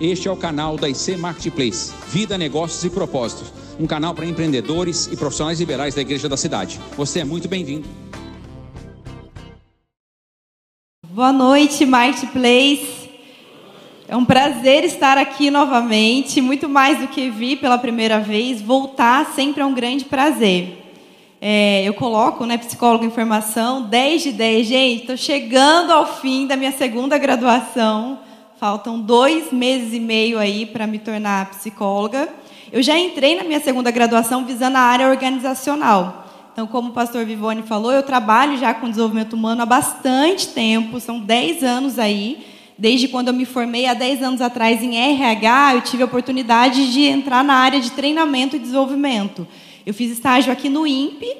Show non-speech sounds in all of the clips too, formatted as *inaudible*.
Este é o canal da IC Marketplace, Vida, Negócios e Propósitos, um canal para empreendedores e profissionais liberais da Igreja da Cidade. Você é muito bem-vindo. Boa noite, Marketplace. É um prazer estar aqui novamente, muito mais do que vir pela primeira vez, voltar sempre é um grande prazer. É, eu coloco, né, psicólogo em formação, 10 de 10. Gente, estou chegando ao fim da minha segunda graduação. Faltam dois meses e meio aí para me tornar psicóloga. Eu já entrei na minha segunda graduação visando a área organizacional. Então, como o pastor Vivone falou, eu trabalho já com desenvolvimento humano há bastante tempo, são 10 anos aí. Desde quando eu me formei há 10 anos atrás em RH, eu tive a oportunidade de entrar na área de treinamento e desenvolvimento. Eu fiz estágio aqui no INPE,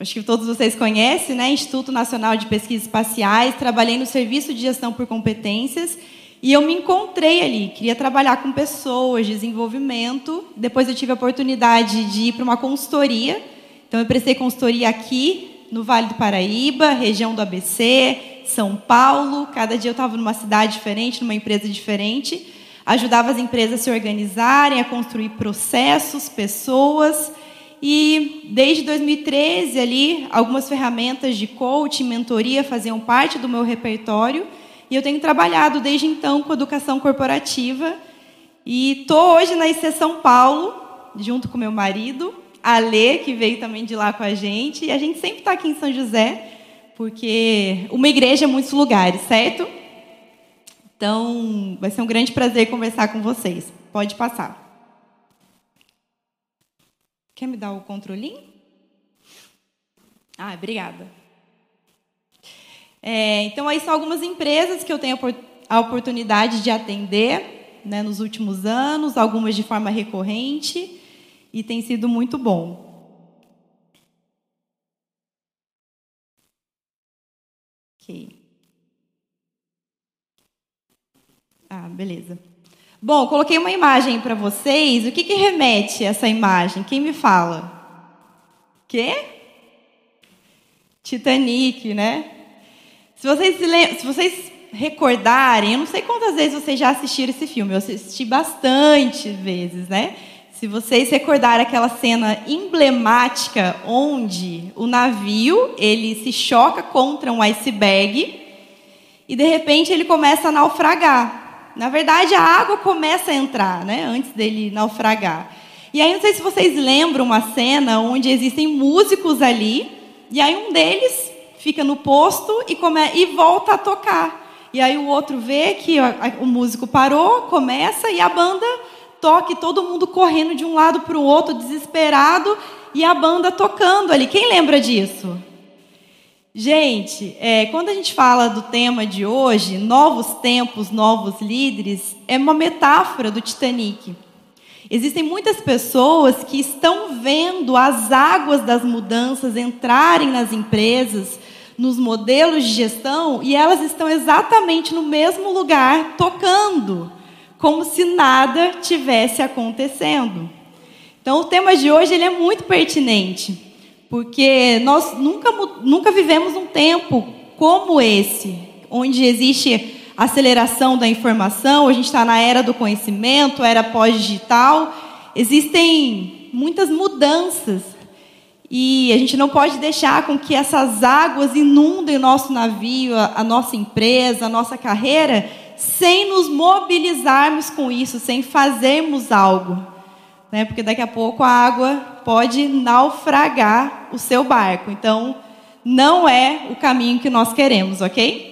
acho que todos vocês conhecem, né? Instituto Nacional de Pesquisas Espaciais. Trabalhei no Serviço de Gestão por Competências e eu me encontrei ali. Queria trabalhar com pessoas, desenvolvimento. Depois eu tive a oportunidade de ir para uma consultoria. Então eu prestei consultoria aqui no Vale do Paraíba, região do ABC, São Paulo. Cada dia eu estava numa cidade diferente, numa empresa diferente. Ajudava as empresas a se organizarem, a construir processos, pessoas. E desde 2013 ali, algumas ferramentas de coaching, mentoria faziam parte do meu repertório. E eu tenho trabalhado desde então com educação corporativa. E estou hoje na IC São Paulo, junto com meu marido, a Lê, que veio também de lá com a gente. E a gente sempre está aqui em São José, porque uma igreja é muitos lugares, certo? Então, vai ser um grande prazer conversar com vocês. Pode passar. Quer me dar o controlinho? Ah, obrigada. É, então, aí são algumas empresas que eu tenho a oportunidade de atender né, nos últimos anos, algumas de forma recorrente, e tem sido muito bom. Ok. Ah, beleza. Bom, coloquei uma imagem para vocês. O que, que remete essa imagem? Quem me fala? Quê? Titanic, né? Se vocês, se vocês recordarem, eu não sei quantas vezes vocês já assistiram esse filme. Eu assisti bastante vezes, né? Se vocês recordarem aquela cena emblemática onde o navio ele se choca contra um iceberg e de repente ele começa a naufragar. Na verdade, a água começa a entrar, né, antes dele naufragar. E aí, não sei se vocês lembram uma cena onde existem músicos ali, e aí um deles fica no posto e, come... e volta a tocar. E aí o outro vê que o músico parou, começa e a banda toca, e todo mundo correndo de um lado para o outro, desesperado, e a banda tocando ali. Quem lembra disso? Gente, é, quando a gente fala do tema de hoje, novos tempos, novos líderes, é uma metáfora do Titanic. Existem muitas pessoas que estão vendo as águas das mudanças entrarem nas empresas, nos modelos de gestão, e elas estão exatamente no mesmo lugar, tocando, como se nada tivesse acontecendo. Então, o tema de hoje ele é muito pertinente porque nós nunca, nunca vivemos um tempo como esse, onde existe aceleração da informação, a gente está na era do conhecimento, era pós-digital, existem muitas mudanças e a gente não pode deixar com que essas águas inundem o nosso navio, a, nossa empresa, a nossa carreira, sem nos mobilizarmos com isso, sem fazermos algo né? Porque daqui a pouco a água pode naufragar o seu barco. Então, não é o caminho que nós queremos, ok?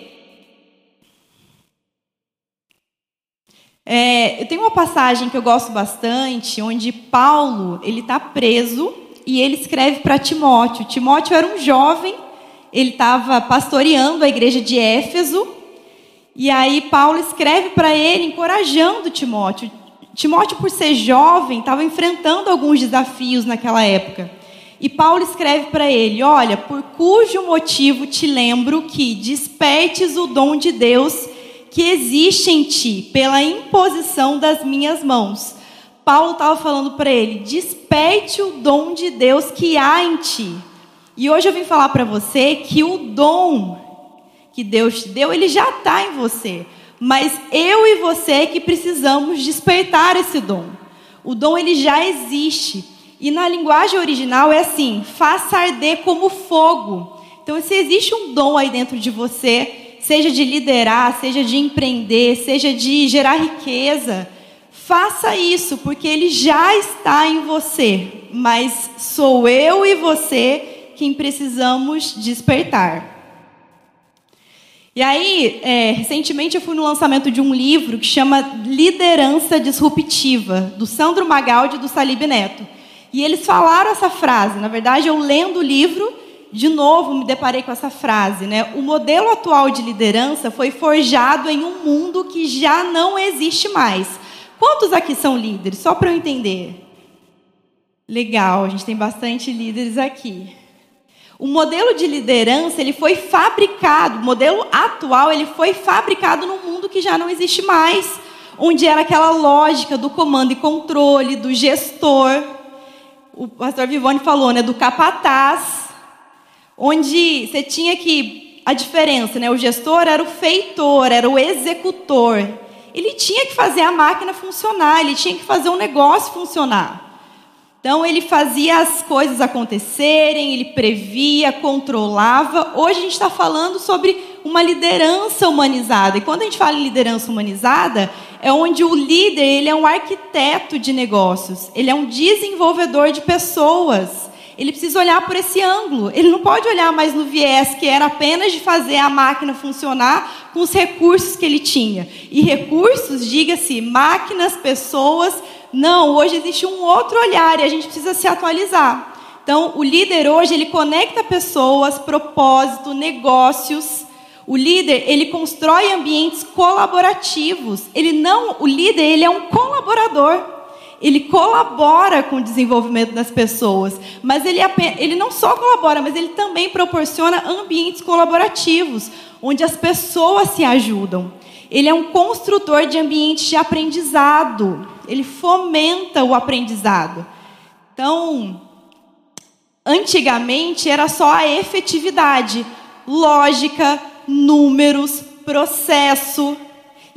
É, eu tenho uma passagem que eu gosto bastante, onde Paulo ele está preso e ele escreve para Timóteo. Timóteo era um jovem, ele estava pastoreando a igreja de Éfeso. E aí Paulo escreve para ele, encorajando Timóteo. Timóteo, por ser jovem, estava enfrentando alguns desafios naquela época. E Paulo escreve para ele: Olha, por cujo motivo te lembro que despertes o dom de Deus que existe em ti, pela imposição das minhas mãos. Paulo estava falando para ele: desperte o dom de Deus que há em ti. E hoje eu vim falar para você que o dom que Deus te deu, ele já está em você. Mas eu e você que precisamos despertar esse dom. O dom ele já existe. E na linguagem original é assim: faça arder como fogo. Então, se existe um dom aí dentro de você, seja de liderar, seja de empreender, seja de gerar riqueza, faça isso, porque ele já está em você. Mas sou eu e você quem precisamos despertar. E aí, é, recentemente eu fui no lançamento de um livro que chama Liderança Disruptiva, do Sandro Magaldi e do Salib Neto. E eles falaram essa frase. Na verdade, eu lendo o livro, de novo me deparei com essa frase, né? O modelo atual de liderança foi forjado em um mundo que já não existe mais. Quantos aqui são líderes? Só para eu entender. Legal, a gente tem bastante líderes aqui. O modelo de liderança, ele foi fabricado, o modelo atual, ele foi fabricado num mundo que já não existe mais, onde era aquela lógica do comando e controle, do gestor. O pastor Vivone falou, né, do capataz, onde você tinha que a diferença, né? O gestor era o feitor, era o executor. Ele tinha que fazer a máquina funcionar, ele tinha que fazer o negócio funcionar. Então ele fazia as coisas acontecerem, ele previa, controlava. Hoje a gente está falando sobre uma liderança humanizada. E quando a gente fala em liderança humanizada, é onde o líder ele é um arquiteto de negócios, ele é um desenvolvedor de pessoas. Ele precisa olhar por esse ângulo. Ele não pode olhar mais no viés que era apenas de fazer a máquina funcionar com os recursos que ele tinha. E recursos, diga-se, máquinas, pessoas, não, hoje existe um outro olhar e a gente precisa se atualizar. Então, o líder hoje, ele conecta pessoas, propósito, negócios. O líder, ele constrói ambientes colaborativos. Ele não, o líder, ele é um colaborador. Ele colabora com o desenvolvimento das pessoas, mas ele, ele não só colabora, mas ele também proporciona ambientes colaborativos, onde as pessoas se ajudam. Ele é um construtor de ambientes de aprendizado ele fomenta o aprendizado. Então, antigamente era só a efetividade, lógica, números, processo.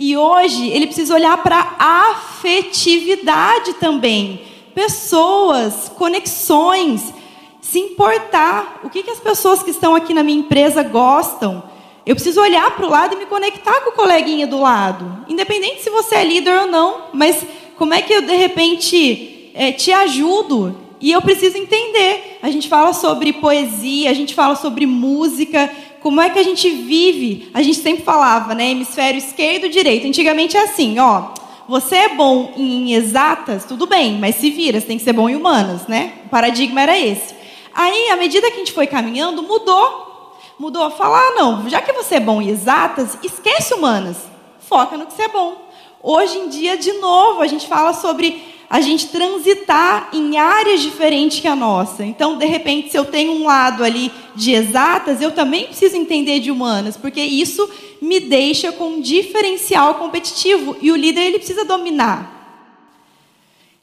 E hoje ele precisa olhar para a afetividade também. Pessoas, conexões, se importar. O que, que as pessoas que estão aqui na minha empresa gostam? Eu preciso olhar para o lado e me conectar com o coleguinha do lado. Independente se você é líder ou não, mas como é que eu, de repente, é, te ajudo? E eu preciso entender. A gente fala sobre poesia, a gente fala sobre música, como é que a gente vive. A gente sempre falava, né? Hemisfério esquerdo, direito. Antigamente é assim, ó. Você é bom em exatas, tudo bem, mas se vira, você tem que ser bom em humanas, né? O paradigma era esse. Aí, à medida que a gente foi caminhando, mudou. Mudou a falar, ah, não, já que você é bom em exatas, esquece humanas. Foca no que você é bom. Hoje em dia, de novo, a gente fala sobre a gente transitar em áreas diferentes que a nossa. Então, de repente, se eu tenho um lado ali de exatas, eu também preciso entender de humanas, porque isso me deixa com um diferencial competitivo e o líder ele precisa dominar.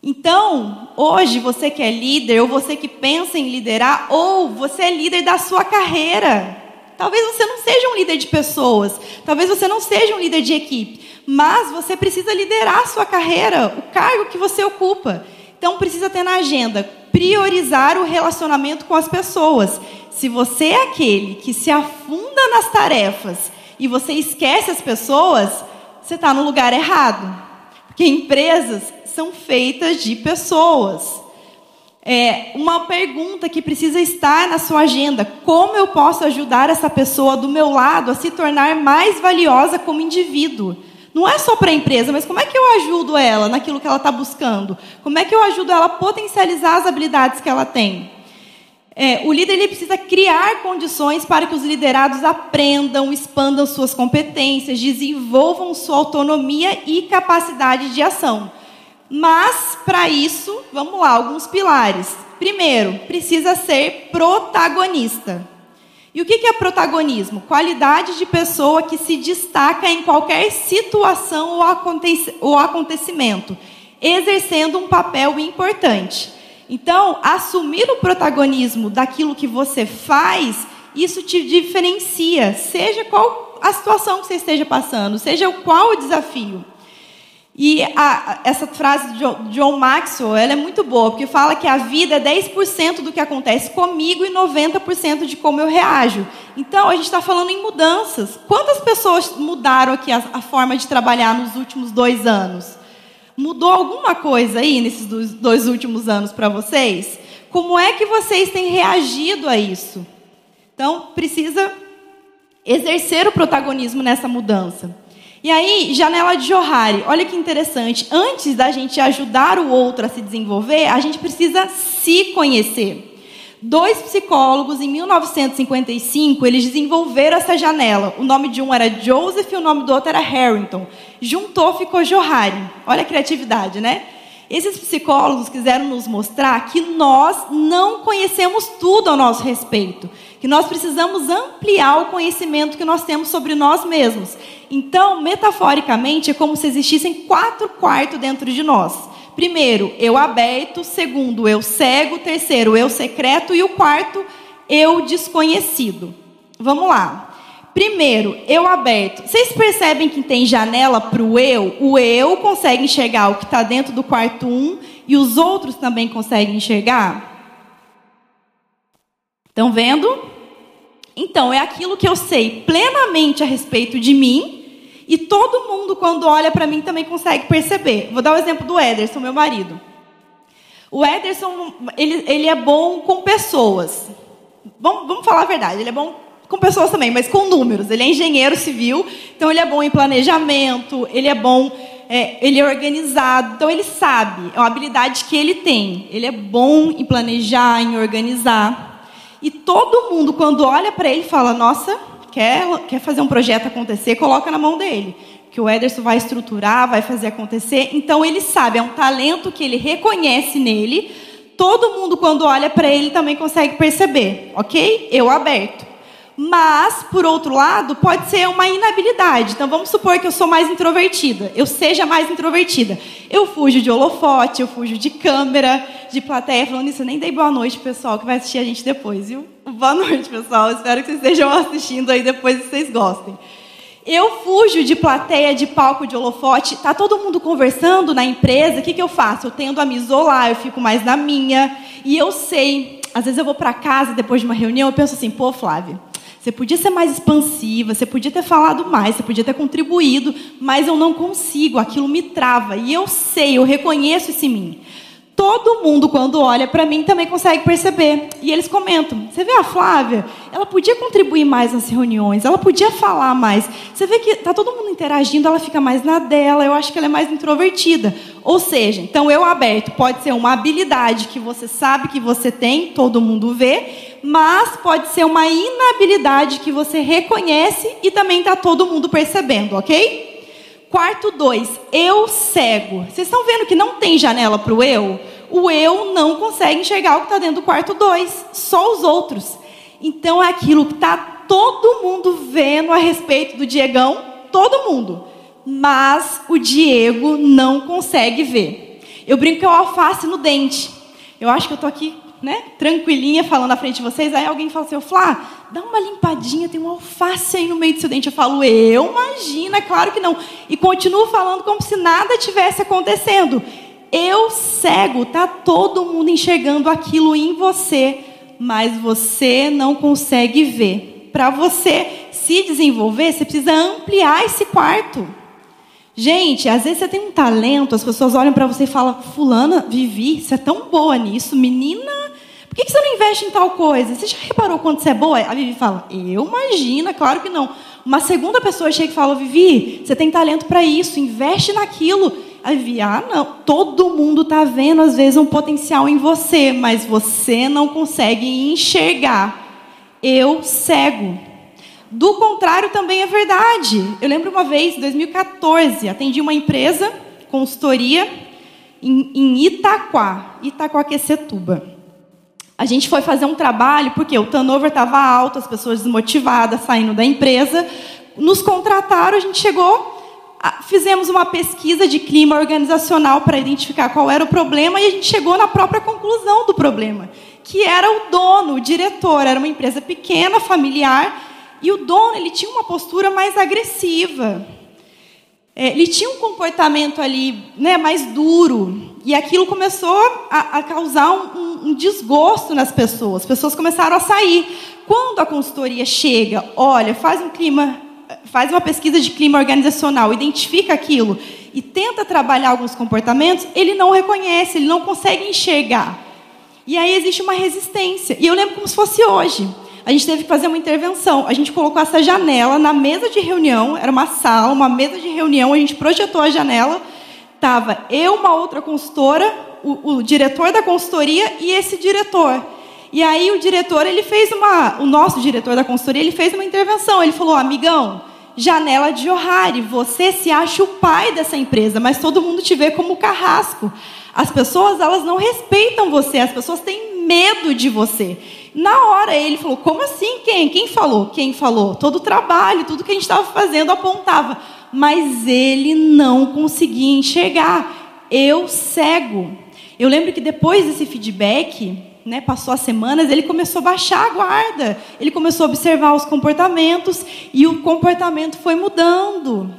Então, hoje você que é líder, ou você que pensa em liderar, ou você é líder da sua carreira. Talvez você não seja um líder de pessoas, talvez você não seja um líder de equipe, mas você precisa liderar a sua carreira, o cargo que você ocupa. Então precisa ter na agenda priorizar o relacionamento com as pessoas. Se você é aquele que se afunda nas tarefas e você esquece as pessoas, você está no lugar errado. Porque empresas são feitas de pessoas é, uma pergunta que precisa estar na sua agenda: como eu posso ajudar essa pessoa do meu lado a se tornar mais valiosa como indivíduo? Não é só para a empresa, mas como é que eu ajudo ela naquilo que ela está buscando? Como é que eu ajudo ela a potencializar as habilidades que ela tem? É, o líder ele precisa criar condições para que os liderados aprendam, expandam suas competências, desenvolvam sua autonomia e capacidade de ação. Mas, para isso, vamos lá, alguns pilares. Primeiro, precisa ser protagonista. E o que é protagonismo? Qualidade de pessoa que se destaca em qualquer situação ou acontecimento, exercendo um papel importante. Então, assumir o protagonismo daquilo que você faz, isso te diferencia, seja qual a situação que você esteja passando, seja qual o desafio. E a, essa frase de John Maxwell ela é muito boa, porque fala que a vida é 10% do que acontece comigo e 90% de como eu reajo. Então, a gente está falando em mudanças. Quantas pessoas mudaram aqui a, a, forma de trabalhar nos últimos dois anos? Mudou alguma coisa aí nesses dois, dois últimos anos para vocês? Como é que vocês têm reagido a isso? Então, precisa exercer o protagonismo nessa mudança. E aí, janela de Johari, olha que interessante. Antes da gente ajudar o outro a se desenvolver, a gente precisa se conhecer. Dois psicólogos, em 1955, eles desenvolveram essa janela. O nome de um era Joseph e o nome do outro era Harrington. Juntou, ficou Johari. Olha a criatividade, né? Esses psicólogos quiseram nos mostrar que nós não conhecemos tudo ao nosso respeito, que nós precisamos ampliar o conhecimento que nós temos sobre nós mesmos. Então, metaforicamente, é como se existissem quatro quartos dentro de nós. Primeiro, eu aberto. Segundo, eu cego. Terceiro, eu secreto. E o quarto, eu desconhecido. Vamos lá. Primeiro, eu aberto. Vocês percebem que tem janela para o eu? O eu consegue enxergar o que está dentro do quarto 1 um, e os outros também conseguem enxergar? Estão vendo? Então, é aquilo que eu sei plenamente a respeito de mim e todo mundo, quando olha para mim, também consegue perceber. Vou dar o exemplo do Ederson, meu marido. O Ederson, ele, ele é bom com pessoas. Vamos, vamos falar a verdade, ele é bom com pessoas também, mas com números. Ele é engenheiro civil, então ele é bom em planejamento, ele é bom, é, ele é organizado, então ele sabe, é uma habilidade que ele tem. Ele é bom em planejar, em organizar. E todo mundo, quando olha para ele, fala: Nossa, quer, quer fazer um projeto acontecer, coloca na mão dele. Que o Ederson vai estruturar, vai fazer acontecer. Então ele sabe, é um talento que ele reconhece nele. Todo mundo, quando olha para ele, também consegue perceber, ok? Eu aberto. Mas, por outro lado, pode ser uma inabilidade. Então, vamos supor que eu sou mais introvertida. Eu seja mais introvertida. Eu fujo de holofote, eu fujo de câmera, de plateia. Falando isso, eu nem dei boa noite, pessoal, que vai assistir a gente depois, viu? Boa noite, pessoal. Espero que vocês estejam assistindo aí depois e vocês gostem. Eu fujo de plateia, de palco, de holofote. Tá todo mundo conversando na empresa. O que, que eu faço? Eu tendo a me isolar, eu fico mais na minha. E eu sei, às vezes eu vou para casa depois de uma reunião, eu penso assim, pô, Flávia, você podia ser mais expansiva, você podia ter falado mais, você podia ter contribuído, mas eu não consigo, aquilo me trava. E eu sei, eu reconheço isso em mim. Todo mundo, quando olha para mim, também consegue perceber. E eles comentam: você vê a Flávia? Ela podia contribuir mais nas reuniões, ela podia falar mais. Você vê que está todo mundo interagindo, ela fica mais na dela. Eu acho que ela é mais introvertida. Ou seja, então eu aberto pode ser uma habilidade que você sabe que você tem, todo mundo vê, mas pode ser uma inabilidade que você reconhece e também está todo mundo percebendo, ok? Quarto 2, eu cego. Vocês estão vendo que não tem janela para o eu? O eu não consegue enxergar o que está dentro do quarto 2, só os outros. Então é aquilo que está todo mundo vendo a respeito do Diegão, todo mundo. Mas o Diego não consegue ver. Eu brinco que é o alface no dente. Eu acho que eu estou aqui né, tranquilinha, falando na frente de vocês, aí alguém fala assim, Flá, dá uma limpadinha, tem um alface aí no meio do seu dente. Eu falo, eu imagina, claro que não. E continuo falando como se nada tivesse acontecendo. Eu cego, tá todo mundo enxergando aquilo em você, mas você não consegue ver. Para você se desenvolver, você precisa ampliar esse quarto. Gente, às vezes você tem um talento, as pessoas olham para você e falam: Fulana, Vivi, você é tão boa nisso, menina, por que você não investe em tal coisa? Você já reparou quando você é boa? A Vivi fala: Eu imagina, claro que não. Uma segunda pessoa chega e fala: Vivi, você tem talento para isso, investe naquilo. A Vivi, ah, não, todo mundo está vendo às vezes um potencial em você, mas você não consegue enxergar. Eu cego. Do contrário, também é verdade. Eu lembro uma vez, em 2014, atendi uma empresa, consultoria, em, em Itaquá, Itaquaquecetuba. A gente foi fazer um trabalho, porque o turnover estava alto, as pessoas desmotivadas, saindo da empresa. Nos contrataram, a gente chegou, fizemos uma pesquisa de clima organizacional para identificar qual era o problema e a gente chegou na própria conclusão do problema, que era o dono, o diretor, era uma empresa pequena, familiar, e o dono ele tinha uma postura mais agressiva. É, ele tinha um comportamento ali né, mais duro. E aquilo começou a, a causar um, um, um desgosto nas pessoas. As pessoas começaram a sair. Quando a consultoria chega, olha, faz um clima, faz uma pesquisa de clima organizacional, identifica aquilo e tenta trabalhar alguns comportamentos, ele não reconhece, ele não consegue enxergar. E aí existe uma resistência. E eu lembro como se fosse hoje. A gente teve que fazer uma intervenção. A gente colocou essa janela na mesa de reunião, era uma sala, uma mesa de reunião, a gente projetou a janela. Tava eu, uma outra consultora, o, o diretor da consultoria e esse diretor. E aí o diretor, ele fez uma, o nosso diretor da consultoria, ele fez uma intervenção. Ele falou: "Amigão, janela de Johari, você se acha o pai dessa empresa, mas todo mundo te vê como carrasco. As pessoas, elas não respeitam você, as pessoas têm medo de você. Na hora ele falou: Como assim? Quem? Quem falou? Quem falou? Todo o trabalho, tudo que a gente estava fazendo apontava. Mas ele não conseguia enxergar. Eu cego. Eu lembro que depois desse feedback, né, passou as semanas, ele começou a baixar a guarda. Ele começou a observar os comportamentos e o comportamento foi mudando.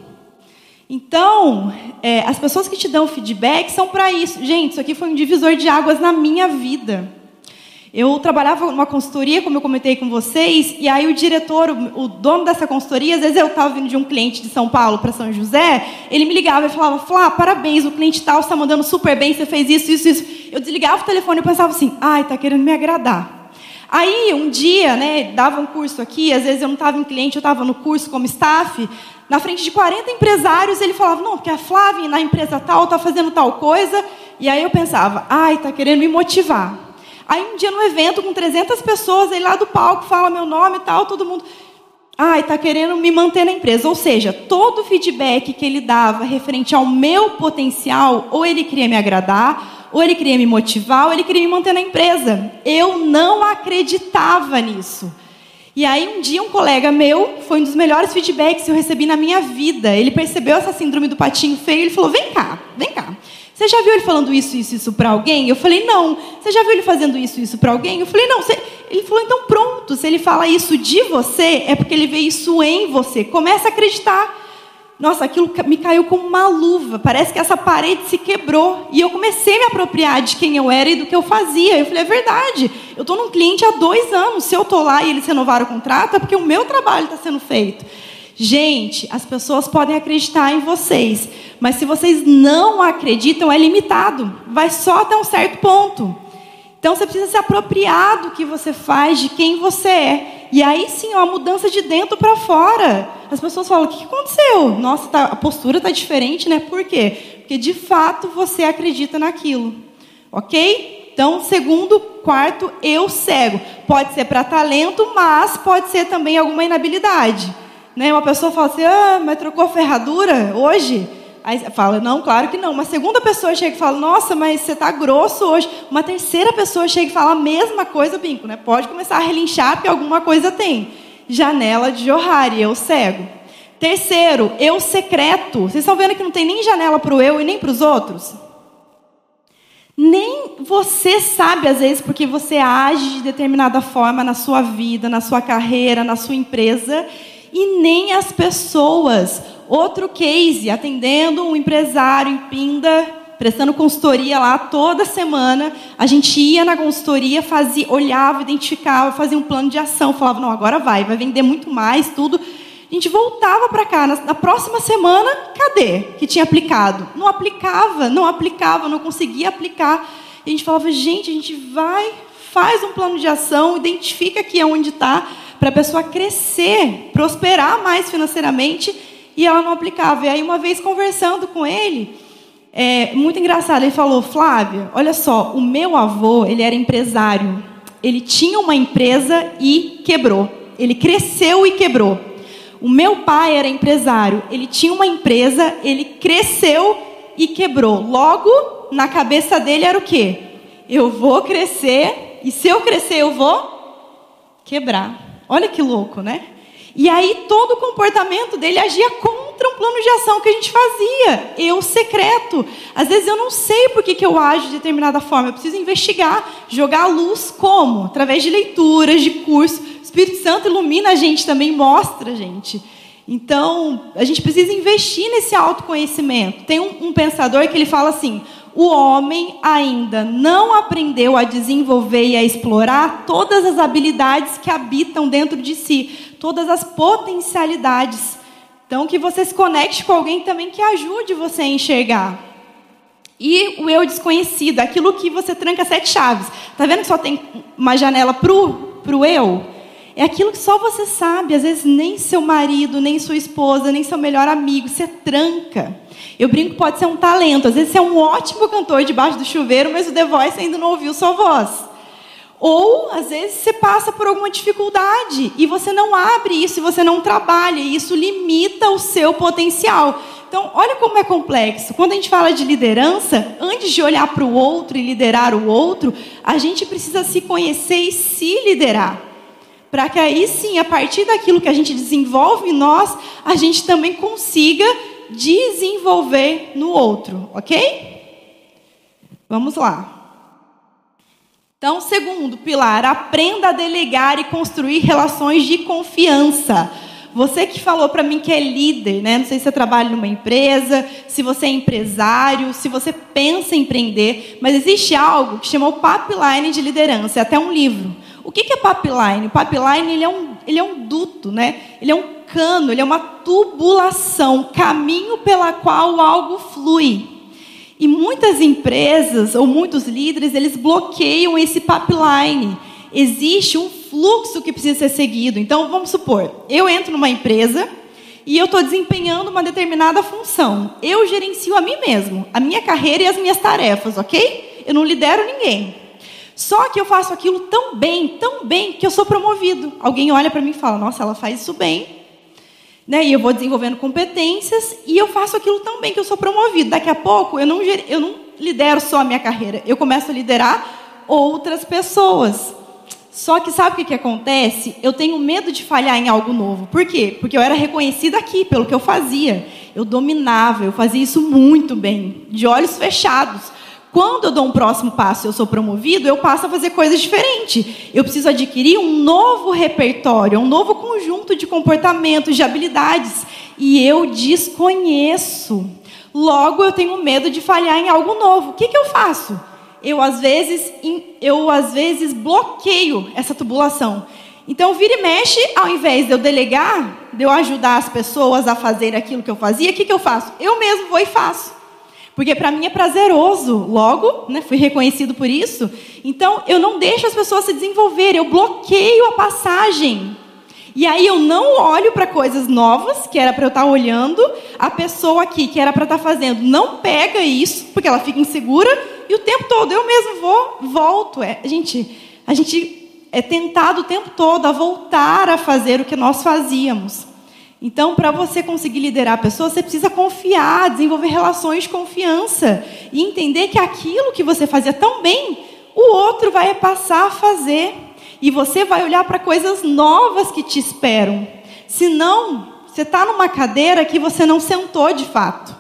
Então, é, as pessoas que te dão feedback são para isso. Gente, isso aqui foi um divisor de águas na minha vida. Eu trabalhava numa consultoria, como eu comentei com vocês, e aí o diretor, o, dono dessa consultoria, às vezes eu estava vindo de um cliente de São Paulo para São José, ele me ligava e falava, Flá, parabéns, o cliente tal está mandando super bem, você fez isso, isso, isso. Eu desligava o telefone e pensava assim, ai, está querendo me agradar. Aí, um dia, né, dava um curso aqui, às vezes eu não estava em cliente, eu estava no curso como staff, na frente de 40 empresários, ele falava, não, porque a Flávia na empresa tal está fazendo tal coisa, e aí eu pensava, ai, está querendo me motivar. Aí um dia no evento com 300 pessoas, ele lá do palco fala meu nome e tal, todo mundo. Ai, está querendo me manter na empresa. Ou seja, todo o feedback que ele dava referente ao meu potencial, ou ele queria me agradar, ou ele queria me motivar, ou ele queria me manter na empresa. Eu não acreditava nisso. E aí um dia um colega meu, foi um dos melhores feedbacks que eu recebi na minha vida. Ele percebeu essa síndrome do patinho feio ele falou: "Vem cá, vem cá. Você já viu ele falando isso, isso, isso para alguém? Eu falei, não. Você já viu ele fazendo isso, isso para alguém? Eu falei, não. Você... Ele falou, então pronto. Se ele fala isso de você, é porque ele vê isso em você. Começa a acreditar. Nossa, aquilo me caiu como uma luva. Parece que essa parede se quebrou. E eu comecei a me apropriar de quem eu era e do que eu fazia. Eu falei, é verdade. Eu estou num cliente há dois anos. Se eu estou lá e eles renovaram o contrato, é porque o meu trabalho está sendo feito. Gente, as pessoas podem acreditar em vocês, mas se vocês não acreditam, é limitado. Vai só até um certo ponto. Então você precisa se apropriar do que você faz, de quem você é. E aí sim, uma mudança de dentro para fora. As pessoas falam: o que aconteceu? Nossa, tá, a postura está diferente, né? Por quê? Porque de fato você acredita naquilo. Ok? Então, segundo, quarto, eu cego. Pode ser para talento, mas pode ser também alguma inabilidade. Né? Uma pessoa fala assim, ah, mas trocou a ferradura hoje? Aí fala, não, claro que não. Uma segunda pessoa chega e fala, nossa, mas você está grosso hoje. Uma terceira pessoa chega e fala a mesma coisa, Binco, né? Pode começar a relinchar, porque alguma coisa tem. Janela de Johari, eu cego. Terceiro, eu secreto. Vocês estão vendo que não tem nem janela para o eu e nem para os outros? Nem você sabe, às vezes, porque você age de determinada forma na sua vida, na sua carreira, na sua empresa, e nem as pessoas. Outro case, atendendo um empresário em Pinda, prestando consultoria lá toda semana. A gente ia na consultoria, fazia, olhava, identificava, fazia um plano de ação, falava, não, agora vai, vai vender muito mais, tudo. A gente voltava para cá, na, na, próxima semana, cadê que tinha aplicado? Não aplicava, não aplicava, não conseguia aplicar. E a gente falava, gente, a gente vai, faz um plano de ação, identifica aqui onde está, para a pessoa crescer, prosperar mais financeiramente, e ela não aplicava. E aí, uma vez conversando com ele, é, muito engraçado, ele falou: Flávia, olha só, o meu avô, ele era empresário. Ele tinha uma empresa e quebrou. Ele cresceu e quebrou. O meu pai era empresário. Ele tinha uma empresa, ele cresceu e quebrou. Logo, na cabeça dele era o quê? Eu vou crescer e se eu crescer eu vou quebrar. Olha que louco, né? E aí todo o comportamento dele agia contra um plano de ação que a gente fazia. Eu secreto. Às vezes eu não sei por que, que eu ajo de determinada forma. Eu preciso investigar, jogar a luz como? Através de leituras, de curso. O Espírito Santo ilumina a gente também, mostra a gente. Então, a gente precisa investir nesse autoconhecimento. Tem um, um pensador que ele fala assim: o homem ainda não aprendeu a desenvolver e a explorar todas as habilidades que habitam dentro de si, todas as potencialidades. Então, que você se conecte com alguém também que ajude você a enxergar. E o eu desconhecido, aquilo que você tranca sete chaves. Está vendo que só tem uma janela para o eu? É aquilo que só você sabe, às vezes nem seu marido, nem sua esposa, nem seu melhor amigo, você tranca. Eu brinco que pode ser um talento. Às vezes você é um ótimo cantor debaixo do chuveiro, mas o The Voice ainda não ouviu sua voz. Ou, às vezes, você passa por alguma dificuldade e você não abre isso, você não trabalha, e isso limita o seu potencial. Então, olha como é complexo. Quando a gente fala de liderança, antes de olhar para o outro e liderar o outro, a gente precisa se conhecer e se liderar. Para que aí sim, a partir daquilo que a gente desenvolve em nós, a gente também consiga desenvolver no outro, ok? Vamos lá. Então, segundo pilar, aprenda a delegar e construir relações de confiança. Você que falou para mim que é líder, né? Não sei se você trabalha numa empresa, se você é empresário, se você pensa em empreender, mas existe algo que chama o pipeline de liderança, é até um livro. O que é pipeline? O pipeline ele é, um, ele é um duto, né? Ele é um cano, ele é uma tubulação, caminho pela qual algo flui. E muitas empresas ou muitos líderes, eles bloqueiam esse pipeline. Existe um fluxo que precisa ser seguido. Então, vamos supor, eu entro numa empresa e eu estou desempenhando uma determinada função. Eu gerencio a mim mesmo, a minha carreira e as minhas tarefas, ok? Eu não lidero ninguém. Só que eu faço aquilo tão bem, tão bem, que eu sou promovido. Alguém olha para mim e fala: Nossa, ela faz isso bem né? E eu vou desenvolvendo competências e eu faço aquilo tão bem que eu sou promovido. Daqui a pouco eu não, eu não lidero só a minha carreira, eu começo a liderar outras pessoas. Só que sabe o que, que acontece? Eu tenho medo de falhar em algo novo. Por quê? Porque eu era reconhecida aqui pelo que eu fazia. Eu dominava, eu fazia isso muito bem, de olhos fechados. Quando eu dou um próximo passo e eu sou promovido, eu passo a fazer coisas diferentes. Eu preciso adquirir um novo repertório, um novo conjunto de comportamentos, de habilidades. E eu desconheço. Logo, eu tenho medo de falhar em algo novo. O que, que eu faço? Eu às vezes, eu às vezes bloqueio essa tubulação. Então, vira e mexe, ao invés de eu delegar, de eu ajudar as pessoas a fazer aquilo que eu fazia, o que, que eu faço? Eu mesmo vou e faço. Porque para mim é prazeroso, logo, né, fui reconhecido por isso. Então, eu não deixo as pessoas se desenvolverem, eu bloqueio a passagem. E aí eu não olho para coisas novas, que era para eu estar tá olhando, a pessoa aqui, que era para estar tá fazendo, não pega isso, porque ela fica insegura, e o tempo todo eu mesmo vou, volto. É, gente, a gente é tentado o tempo todo a voltar a fazer o que nós fazíamos. Então, para você conseguir liderar a pessoa, você precisa confiar, desenvolver relações de confiança e entender que aquilo que você fazia tão bem, o outro vai passar a fazer. E você vai olhar para coisas novas que te esperam. Senão, você está numa cadeira que você não sentou de fato.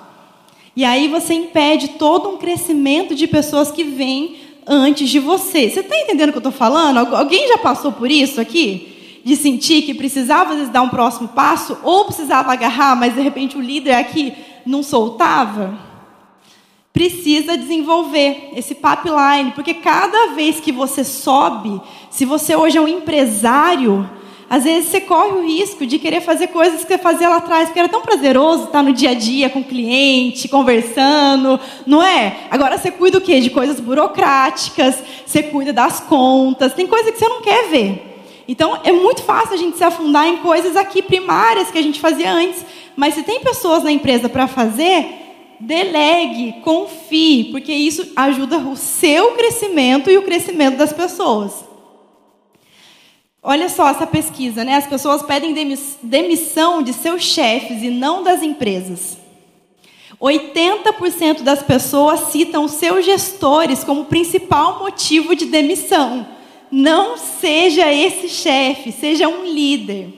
E aí você impede todo um crescimento de pessoas que vêm antes de você. Você está entendendo o que eu estou falando? Alguém já passou por isso aqui? De sentir que precisava vezes, dar um próximo passo, ou precisava agarrar, mas de repente o líder aqui não soltava, precisa desenvolver esse pipeline, porque cada vez que você sobe, se você hoje é um empresário, às vezes você corre o risco de querer fazer coisas que você fazia lá atrás, porque era tão prazeroso estar no dia a dia com o cliente, conversando, não é? Agora você cuida o quê? De coisas burocráticas, você cuida das contas, tem coisa que você não quer ver. Então, é muito fácil a gente se afundar em coisas aqui primárias que a gente fazia antes. Mas se tem pessoas na empresa para fazer, delegue, confie, porque isso ajuda o seu crescimento e o crescimento das pessoas. Olha só essa pesquisa, né? As pessoas pedem demissão de seus chefes e não das empresas. 80% das pessoas citam seus gestores como principal motivo de demissão. Não seja esse chefe, seja um líder.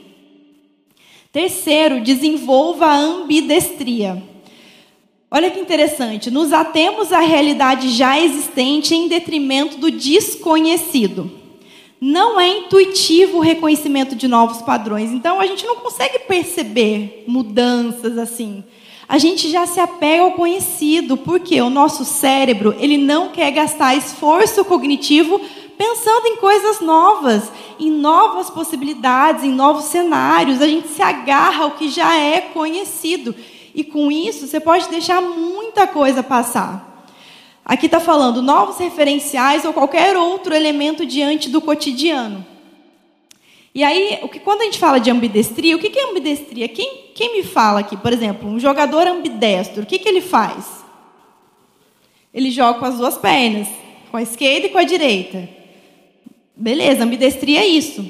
Terceiro, desenvolva a ambidestria. Olha que interessante, nos atemos à realidade já existente em detrimento do desconhecido. Não é intuitivo o reconhecimento de novos padrões, então a gente não consegue perceber mudanças assim. A gente já se apega ao conhecido, porque o nosso cérebro, ele não quer gastar esforço cognitivo pensando em coisas novas, em novas possibilidades, em novos cenários. A gente se agarra ao que já é conhecido. E com isso, você pode deixar muita coisa passar. Aqui está falando novos referenciais ou qualquer outro elemento diante do cotidiano. E aí, o que, quando a gente fala de ambidestria, o que, é ambidestria? Quem, quem me fala aqui, por exemplo, um jogador ambidestro, o que, que ele faz? Ele joga com as duas pernas, com a esquerda e com a direita. Beleza, ambidestria é isso.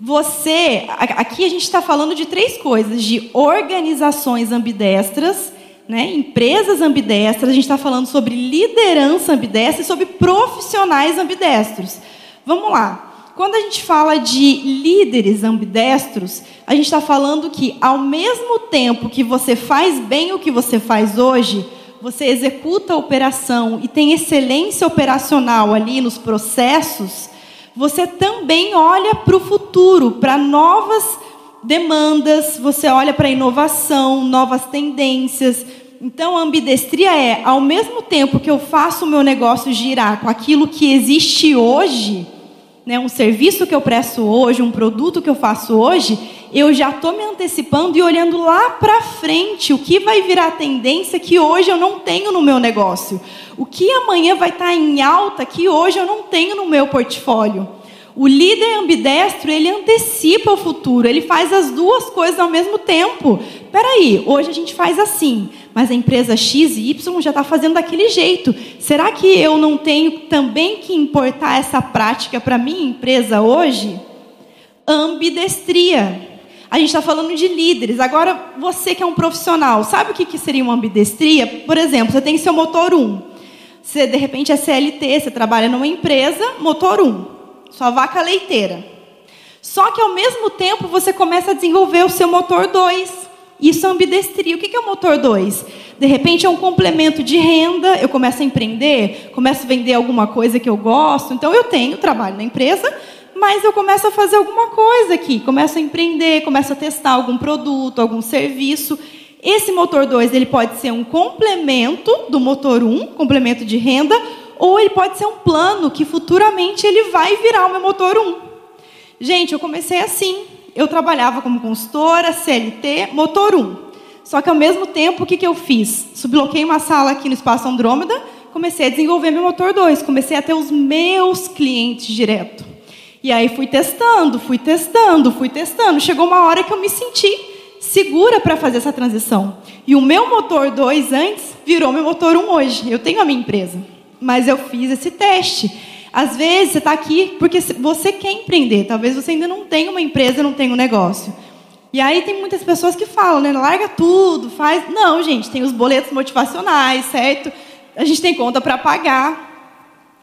Você, aqui a gente está falando de três coisas: de organizações ambidestras, né, empresas ambidestras, a gente está falando sobre liderança ambidestra e sobre profissionais ambidestros. Vamos lá. Quando a gente fala de líderes ambidestros, a gente está falando que, ao mesmo tempo que você faz bem o que você faz hoje, você executa a operação e tem excelência operacional ali nos processos, você também olha para o futuro, para novas demandas, você olha para inovação, novas tendências. Então, a ambidestria é, ao mesmo tempo que eu faço o meu negócio girar com aquilo que existe hoje, né, um serviço que eu presto hoje, um produto que eu faço hoje, eu já estou me antecipando e olhando lá para frente o que vai virar tendência que hoje eu não tenho no meu negócio. O que amanhã vai estar tá em alta que hoje eu não tenho no meu portfólio. O líder ambidestro, ele antecipa o futuro, ele faz as duas coisas ao mesmo tempo. Peraí, hoje a gente faz assim, mas a empresa X e Y já está fazendo daquele jeito. Será que eu não tenho também que importar essa prática para minha empresa hoje? Ambidestria. A gente está falando de líderes. Agora, você que é um profissional, sabe o que, que seria uma ambidestria? Por exemplo, você tem seu motor 1. Você, de repente, é CLT, você trabalha numa empresa, motor 1 sua vaca leiteira. Só que ao mesmo tempo você começa a desenvolver o seu motor 2. Isso é ambidestria. O que é o motor 2? De repente é um complemento de renda, eu começo a empreender, começo a vender alguma coisa que eu gosto. Então eu tenho trabalho na empresa, mas eu começo a fazer alguma coisa aqui, começo a empreender, começo a testar algum produto, algum serviço. Esse motor 2 ele pode ser um complemento do motor 1, um, complemento de renda, ou ele pode ser um plano que futuramente ele vai virar o meu motor 1. Gente, eu comecei assim. Eu trabalhava como consultora, CLT, motor 1. Só que ao mesmo tempo, o que, que eu fiz? Subloquei uma sala aqui no Espaço Andrômeda, comecei a desenvolver meu motor 2, comecei a ter os meus clientes direto. E aí fui testando, fui testando, fui testando. Chegou uma hora que eu me senti segura para fazer essa transição. E o meu motor 2 antes virou meu motor 1 hoje. Eu tenho a minha empresa mas eu fiz esse teste. Às vezes você está aqui porque você quer empreender, talvez você ainda não tenha uma empresa, não tenha um negócio. E aí tem muitas pessoas que falam, né? Larga tudo, faz. Não, gente, tem os boletos motivacionais, certo? A gente tem conta para pagar.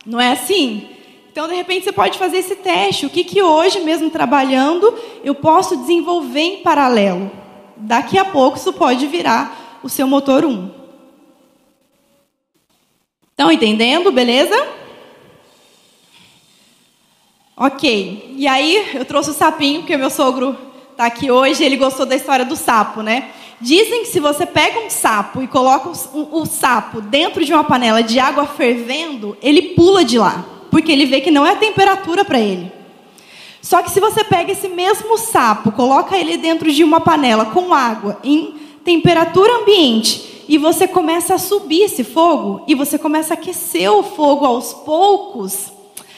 Não é assim? Então, de repente, você pode fazer esse teste. O que, que hoje, mesmo trabalhando, eu posso desenvolver em paralelo? Daqui a pouco, isso pode virar o seu motor 1. Estão entendendo? Beleza? Ok. E aí, eu trouxe o sapinho, porque meu sogro está aqui hoje, ele gostou da história do sapo, né? Dizem que se você pega um sapo e coloca o, o sapo dentro de uma panela de água fervendo, ele pula de lá, porque ele vê que não é a temperatura para ele. Só que se você pega esse mesmo sapo, coloca ele dentro de uma panela com água em temperatura ambiente e você começa a subir esse fogo e você começa a aquecer o fogo aos poucos,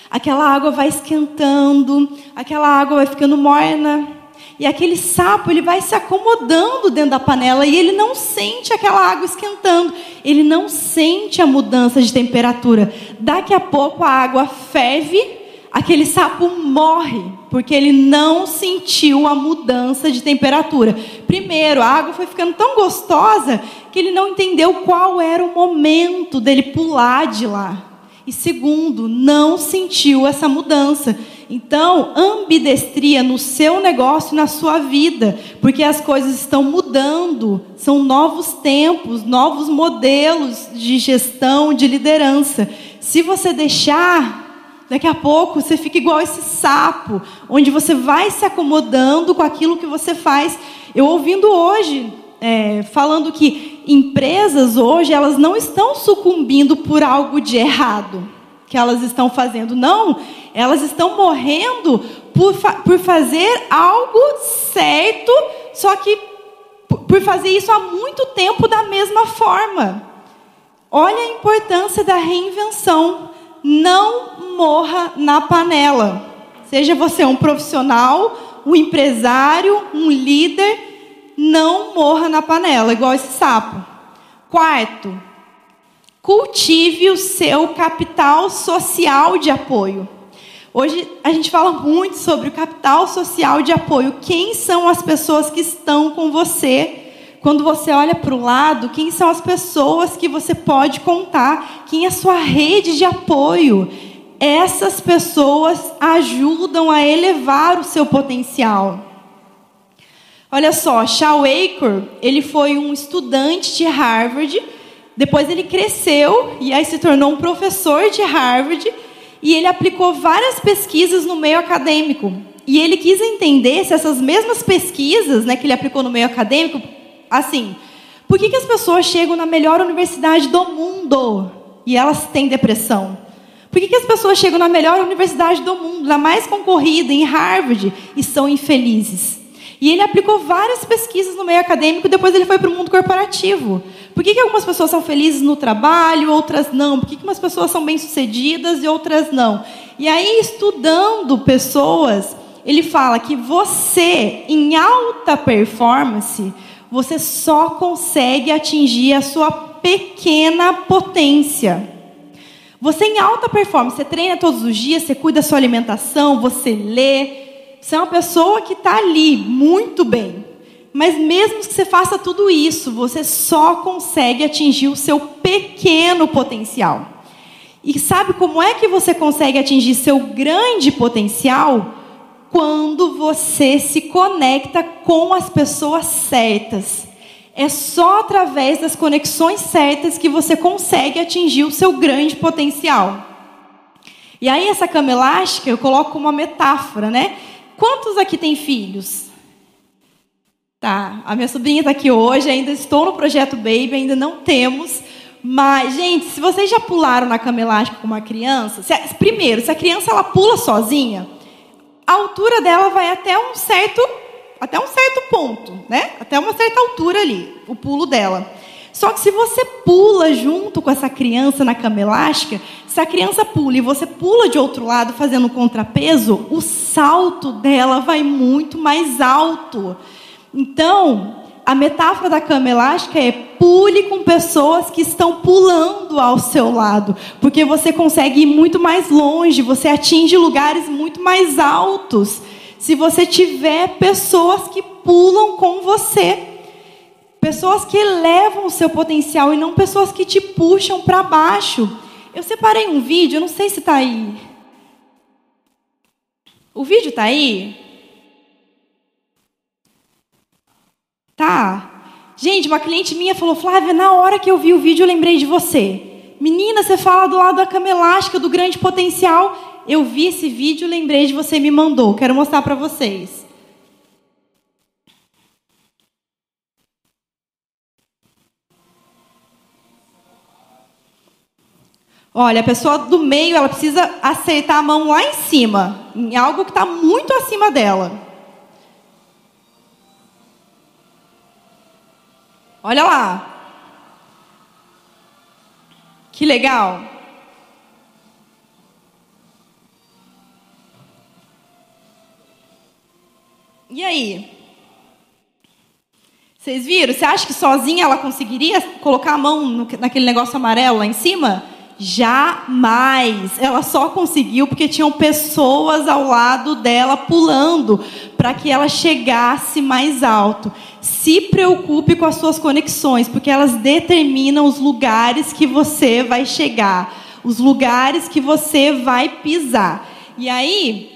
aquela água vai esquentando, aquela água vai ficando morna. E aquele sapo, ele vai se acomodando dentro da panela e ele não sente aquela água esquentando. Ele não sente a mudança de temperatura. Daqui a pouco a água ferve aquele sapo morre, porque ele não sentiu a mudança de temperatura. Primeiro, a água foi ficando tão gostosa que ele não entendeu qual era o momento dele pular de lá. E segundo, não sentiu essa mudança. Então, ambidestria no seu negócio, na sua vida, porque as coisas estão mudando, são novos tempos, novos modelos de gestão, de liderança. Se você deixar, daqui a pouco você fica igual esse sapo, onde você vai se acomodando com aquilo que você faz. Eu ouvindo hoje, é, falando que empresas hoje elas não estão sucumbindo por algo de errado que elas estão fazendo. Não, elas estão morrendo por, fa por fazer algo certo, só que por fazer isso há muito tempo da mesma forma. Olha a importância da reinvenção. Não morra na panela. Seja você um profissional, um empresário, um líder, não morra na panela, igual esse sapo. Quarto, cultive o seu capital social de apoio. Hoje a gente fala muito sobre o capital social de apoio. Quem são as pessoas que estão com você? Quando você olha para o lado, quem são as pessoas que você pode contar? Quem é a sua rede de apoio? Essas pessoas ajudam a elevar o seu potencial. Olha só, Shaw Acre, ele foi um estudante de Harvard depois ele cresceu e aí se tornou um professor de Harvard e ele aplicou várias pesquisas no meio acadêmico. E ele quis entender se essas mesmas pesquisas né, que ele aplicou no meio acadêmico, assim, por que, que as pessoas chegam na melhor universidade do mundo e elas têm depressão? Por que, que as pessoas chegam na melhor universidade do mundo, na mais concorrida, em Harvard, e são infelizes? E ele aplicou várias pesquisas no meio acadêmico, depois ele foi para o mundo corporativo. Por que, que algumas pessoas são felizes no trabalho, outras não? Por que, que umas pessoas são bem-sucedidas e outras não? E aí, estudando pessoas, ele fala que você, em alta performance, você só consegue atingir a sua pequena potência. Você em alta performance, você treina todos os dias, você cuida da sua alimentação, você lê, você é uma pessoa que está ali muito bem. Mas mesmo que você faça tudo isso, você só consegue atingir o seu pequeno potencial. E sabe como é que você consegue atingir seu grande potencial? Quando você se conecta com as pessoas certas. É só através das conexões certas que você consegue atingir o seu grande potencial. E aí essa cama elástica eu coloco uma metáfora, né? Quantos aqui têm filhos? Tá, a minha sobrinha está aqui hoje, ainda estou no projeto Baby, ainda não temos. Mas, gente, se vocês já pularam na cama elástica com uma criança, se primeiro, se a criança ela pula sozinha, a altura dela vai até um certo, até um certo ponto, né? Até uma certa altura ali, o pulo dela. Só que se você pula junto com essa criança na cama elástica, se a criança pula e você pula de outro lado fazendo contrapeso, o salto dela vai muito mais alto. Então, a metáfora da cama elástica é pule com pessoas que estão pulando ao seu lado, porque você consegue ir muito mais longe, você atinge lugares muito mais altos. Se você tiver pessoas que pulam com você, pessoas que elevam o seu potencial e não pessoas que te puxam para baixo. Eu separei um vídeo, eu não sei se está aí. O vídeo está aí? Tá. Gente, uma cliente minha falou, Flávia, na hora que eu vi o vídeo eu lembrei de você. Menina, você fala do lado da cama elástica, do grande potencial. Eu vi esse vídeo, lembrei de você, me mandou. Quero mostrar para vocês. Olha, a pessoa do meio, ela precisa acertar a mão lá em cima, em algo que está muito acima dela. Olha lá. Que legal. E aí? Vocês viram? Você acha que sozinha ela conseguiria colocar a mão naquele negócio amarelo lá em cima? Jamais. Ela só conseguiu porque tinham pessoas ao lado dela pulando para que ela chegasse mais alto. Se preocupe com as suas conexões, porque elas determinam os lugares que você vai chegar. os lugares que você vai pisar. E aí,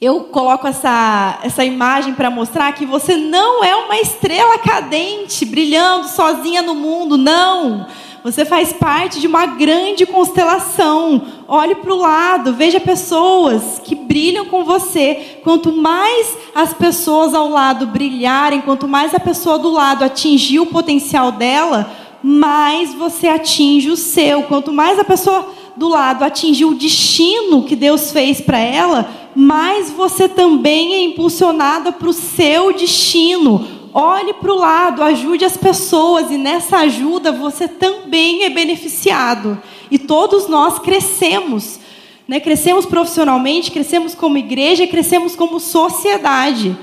eu coloco essa, essa imagem para mostrar que você não é uma estrela cadente, brilhando sozinha no mundo, não. Você faz parte de uma grande constelação. Olhe para o lado, veja pessoas que brilham com você. Quanto mais as pessoas ao lado brilharem, quanto mais a pessoa do lado atingir o potencial dela, mais você atinge o seu. Quanto mais a pessoa do lado atingir o destino que Deus fez para ela, mais você também é impulsionada para o seu destino. Olhe para o lado, ajude as pessoas e nessa ajuda você também é beneficiado. E todos nós crescemos. Né? Crescemos profissionalmente, crescemos como igreja, crescemos como sociedade.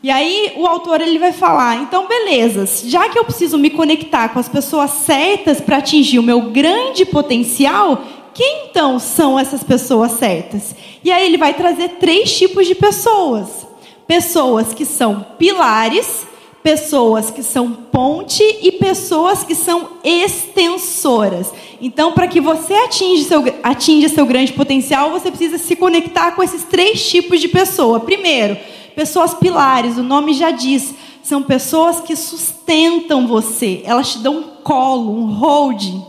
E aí o autor ele vai falar, então beleza, já que eu preciso me conectar com as pessoas certas para atingir o meu grande potencial, quem então são essas pessoas certas? E aí ele vai trazer três tipos de pessoas: pessoas que são pilares, pessoas que são ponte e pessoas que são extensoras. Então, para que você atinja seu, atinja seu grande potencial, você precisa se conectar com esses três tipos de pessoa. Primeiro, pessoas pilares, o nome já diz, são pessoas que sustentam você, elas te dão um colo, um holding.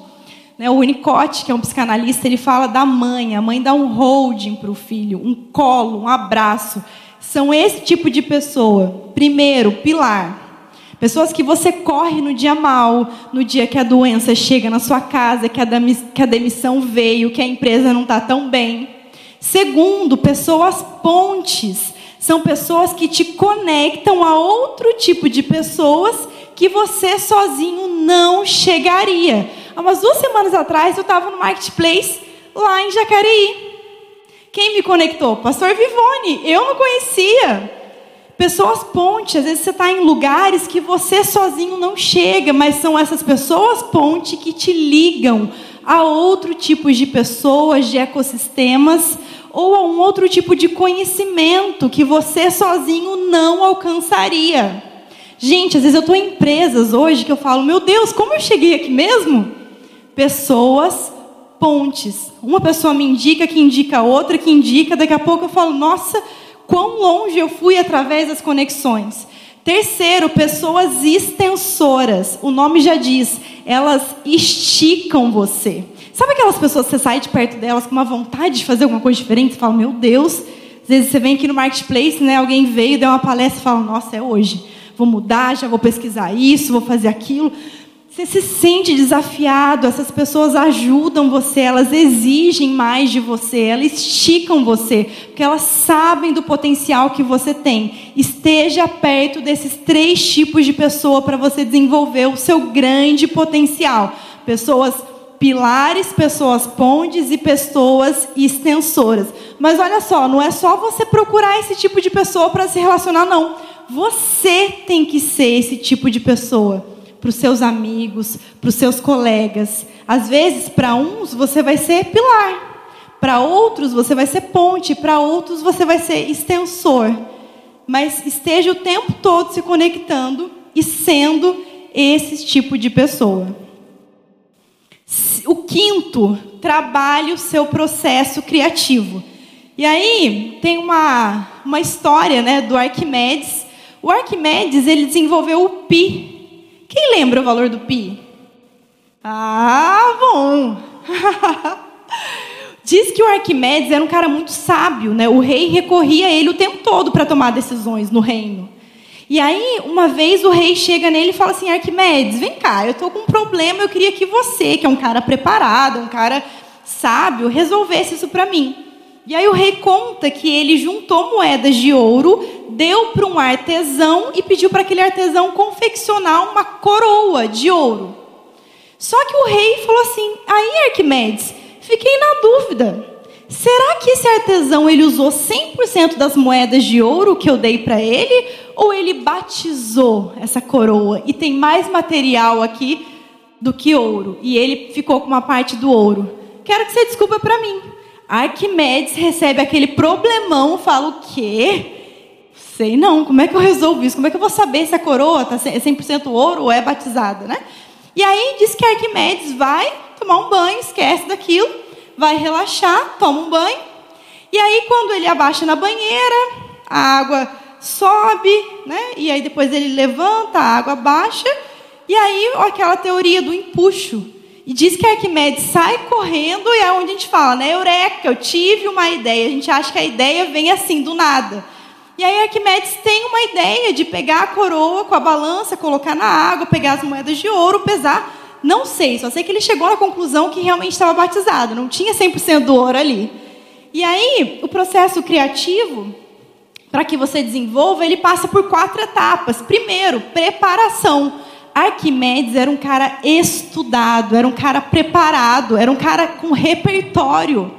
Né, o Winnicott, que é um psicanalista, ele fala da mãe. A mãe dá um holding para o filho, um colo, um abraço. São esse tipo de pessoa. Primeiro, pilar. Pessoas que você corre no dia mal, no dia que a doença chega na sua casa, que a demissão veio, que a empresa não está tão bem. Segundo, pessoas pontes. São pessoas que te conectam a outro tipo de pessoas que você sozinho não chegaria. Há umas duas semanas atrás eu estava no Marketplace lá em Jacareí. Quem me conectou? Pastor Vivone. Eu não conhecia. Pessoas ponte, às vezes você está em lugares que você sozinho não chega, mas são essas pessoas ponte que te ligam a outro tipo de pessoas, de ecossistemas, ou a um outro tipo de conhecimento que você sozinho não alcançaria. Gente, às vezes eu estou em empresas hoje que eu falo, meu Deus, como eu cheguei aqui mesmo? Pessoas pontes. Uma pessoa me indica, que indica outra, que indica, daqui a pouco eu falo, nossa, quão longe eu fui através das conexões. Terceiro, pessoas extensoras. O nome já diz, elas esticam você. Sabe aquelas pessoas que você sai de perto delas com uma vontade de fazer alguma coisa diferente? Você fala, meu Deus. Às vezes você vem aqui no marketplace, né? Alguém veio, deu uma palestra e fala, nossa, é hoje. Vou mudar, já vou pesquisar isso, vou fazer aquilo. Você se sente desafiado, essas pessoas ajudam você, elas exigem mais de você, elas esticam você, porque elas sabem do potencial que você tem. Esteja perto desses três tipos de pessoa para você desenvolver o seu grande potencial. Pessoas pilares, pessoas pontes e pessoas extensoras. Mas olha só, não é só você procurar esse tipo de pessoa para se relacionar, não. Você tem que ser esse tipo de pessoa para os seus amigos, para os seus colegas. Às vezes, para uns, você vai ser pilar, para outros, você vai ser ponte, para outros, você vai ser extensor. Mas esteja o tempo todo se conectando e sendo esse tipo de pessoa. O quinto, trabalhe o seu processo criativo. E aí tem uma, uma história né, do Arquimedes. O Arquimedes ele desenvolveu o pi, quem lembra o valor do pi? Ah, bom! *laughs* Diz que o Arquimedes era um cara muito sábio, né? O rei recorria a ele o tempo todo para tomar decisões no reino. E aí, uma vez o rei chega nele e fala assim: Arquimedes, vem cá, eu estou com um problema, eu queria que você, que é um cara preparado, um cara sábio, resolvesse isso para mim. E aí o rei conta que ele juntou moedas de ouro, deu para um artesão e pediu para aquele artesão confeccionar uma coroa de ouro. Só que o rei falou assim: "Aí, Arquimedes, fiquei na dúvida. Será que esse artesão ele usou 100% das moedas de ouro que eu dei para ele ou ele batizou essa coroa e tem mais material aqui do que ouro e ele ficou com uma parte do ouro? Quero que você desculpa para mim." Arquimedes recebe aquele problemão, fala o quê? Sei não, como é que eu resolvo isso? Como é que eu vou saber se a coroa tá 100% ouro ou é batizada, né? E aí diz que Arquimedes vai tomar um banho, esquece daquilo, vai relaxar, toma um banho. E aí, quando ele abaixa na banheira, a água sobe, né? E aí depois ele levanta, a água baixa. E aí, aquela teoria do empuxo. E diz que Arquimedes sai correndo e é onde a gente fala, né? Eureka, eu tive uma ideia. A gente acha que a ideia vem assim, do nada. E aí Arquimedes tem uma ideia de pegar a coroa com a balança, colocar na água, pegar as moedas de ouro, pesar. Não sei, só sei que ele chegou na conclusão que realmente estava batizado, não tinha 100% do ouro ali. E aí, o processo criativo, para que você desenvolva, ele passa por quatro etapas. Primeiro, preparação. Arquimedes era um cara estudado, era um cara preparado, era um cara com repertório.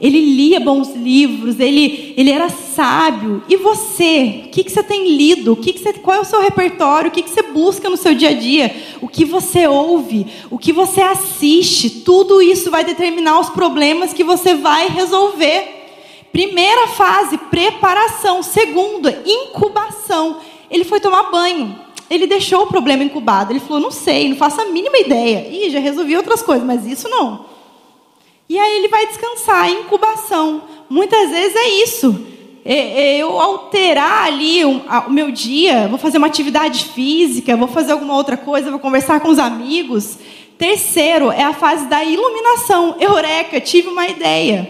Ele lia bons livros, ele, ele era sábio. E você? O que, que você tem lido? O que, que você, qual é o seu repertório? O que, que você busca no seu dia a dia? O que você ouve? O que você assiste? Tudo isso vai determinar os problemas que você vai resolver. Primeira fase, preparação. Segunda, incubação. Ele foi tomar banho. Ele deixou o problema incubado. Ele falou: não sei, não faço a mínima ideia. Ih, já resolvi outras coisas, mas isso não. E aí ele vai descansar, incubação. Muitas vezes é isso. É, é eu alterar ali o meu dia, vou fazer uma atividade física, vou fazer alguma outra coisa, vou conversar com os amigos. Terceiro é a fase da iluminação. Eureka, tive uma ideia.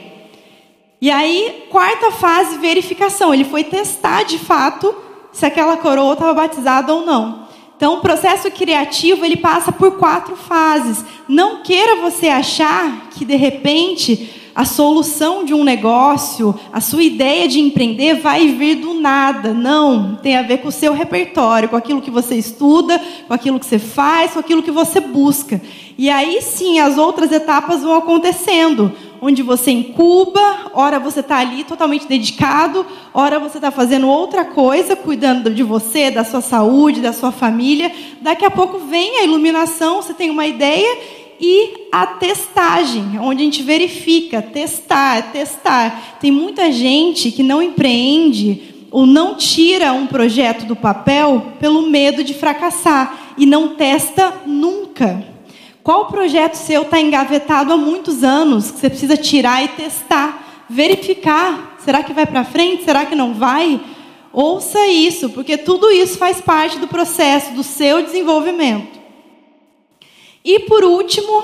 E aí, quarta fase, verificação. Ele foi testar de fato se aquela coroa estava batizada ou não. Então, o processo criativo ele passa por quatro fases. Não queira você achar que de repente a solução de um negócio, a sua ideia de empreender vai vir do nada. Não, tem a ver com o seu repertório, com aquilo que você estuda, com aquilo que você faz, com aquilo que você busca. E aí sim, as outras etapas vão acontecendo onde você incuba, ora você está ali totalmente dedicado, ora você está fazendo outra coisa, cuidando de você, da sua saúde, da sua família. Daqui a pouco vem a iluminação, você tem uma ideia e a testagem, onde a gente verifica, testar, testar. Tem muita gente que não empreende ou não tira um projeto do papel pelo medo de fracassar e não testa nunca. Qual projeto seu está engavetado há muitos anos que você precisa tirar e testar, verificar? Será que vai para frente? Será que não vai? Ouça isso, porque tudo isso faz parte do processo do seu desenvolvimento. E por último,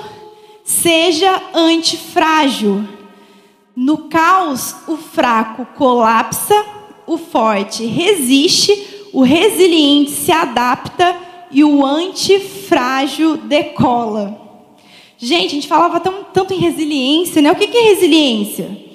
seja antifrágil. No caos, o fraco colapsa, o forte resiste, o resiliente se adapta e o antifrágil decola. Gente, a gente falava tão, tanto em resiliência, né? O que é resiliência?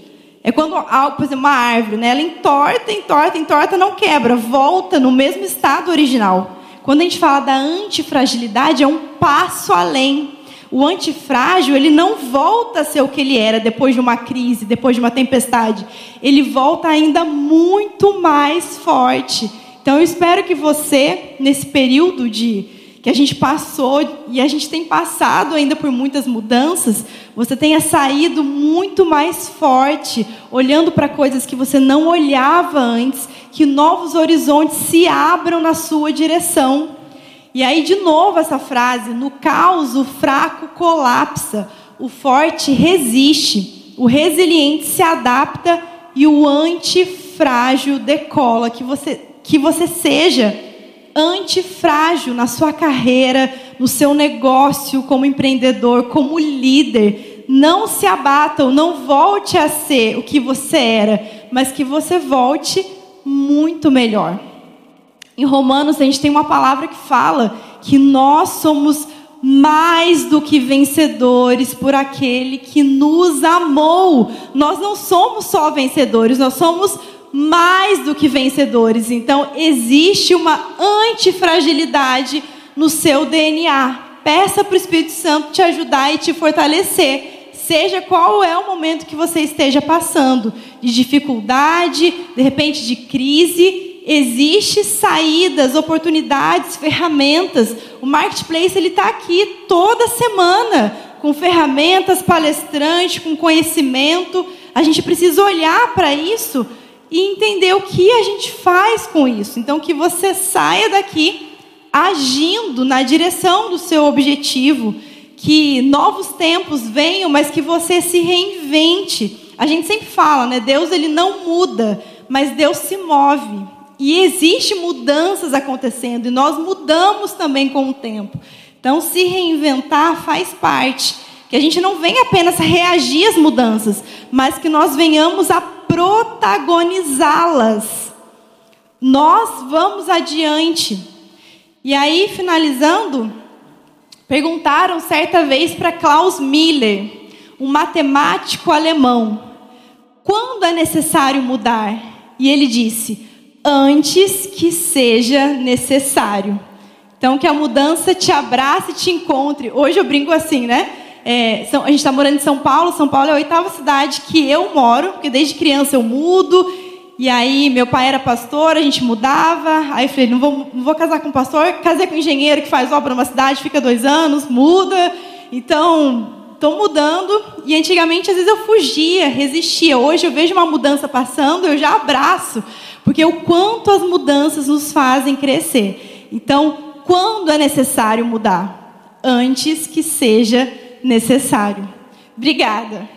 É quando, por exemplo, uma árvore, né? Ela entorta, entorta, entorta, não quebra, volta no mesmo estado original. Quando a gente fala da antifragilidade, é um passo além. O antifrágil, ele não volta a ser o que ele era depois de uma crise, depois de uma tempestade. Ele volta ainda muito mais forte. Então eu espero que você, nesse período de que a gente passou e a gente tem passado ainda por muitas mudanças, você tenha saído muito mais forte, olhando para coisas que você não olhava antes, que novos horizontes se abram na sua direção. E aí, de novo, essa frase: no caos, o fraco colapsa, o forte resiste, o resiliente se adapta e o antifrágil decola. Que você que você seja antifrágil na sua carreira, no seu negócio, como empreendedor, como líder. Não se abata, não volte a ser o que você era, mas que você volte muito melhor. Em Romanos, a gente tem uma palavra que fala que nós somos mais do que vencedores por aquele que nos amou. Nós não somos só vencedores, nós somos mais do que vencedores. Então, existe uma antifragilidade no seu DNA. Peça para o Espírito Santo te ajudar e te fortalecer. Seja qual é o momento que você esteja passando, de dificuldade, de repente de crise, existe saídas, oportunidades, ferramentas. O marketplace ele está aqui toda semana com ferramentas, palestrante, com conhecimento. A gente precisa olhar para isso e entender o que a gente faz com isso. Então, que você saia daqui agindo na direção do seu objetivo, que novos tempos venham, mas que você se reinvente. A gente sempre fala, né? Deus ele não muda, mas Deus se move. E existe mudanças acontecendo e nós mudamos também com o tempo. Então, se reinventar faz parte. Que a gente não venha apenas reagir às mudanças, mas que nós venhamos a protagonizá-las. Nós vamos adiante. E aí, finalizando, perguntaram certa vez para Klaus Miller, um matemático alemão, quando é necessário mudar? E ele disse: antes que seja necessário. Então, que a mudança te abrace e te encontre. Hoje eu brinco assim, né? É, a gente está morando em São Paulo. São Paulo é a oitava cidade que eu moro, porque desde criança eu mudo. E aí, meu pai era pastor, a gente mudava. Aí eu falei: não vou, não vou casar com pastor. Casei com engenheiro que faz obra numa cidade, fica dois anos, muda. Então, estou mudando. E antigamente, às vezes, eu fugia, resistia. Hoje eu vejo uma mudança passando, eu já abraço. Porque o quanto as mudanças nos fazem crescer. Então, quando é necessário mudar? Antes que seja necessário. Obrigada.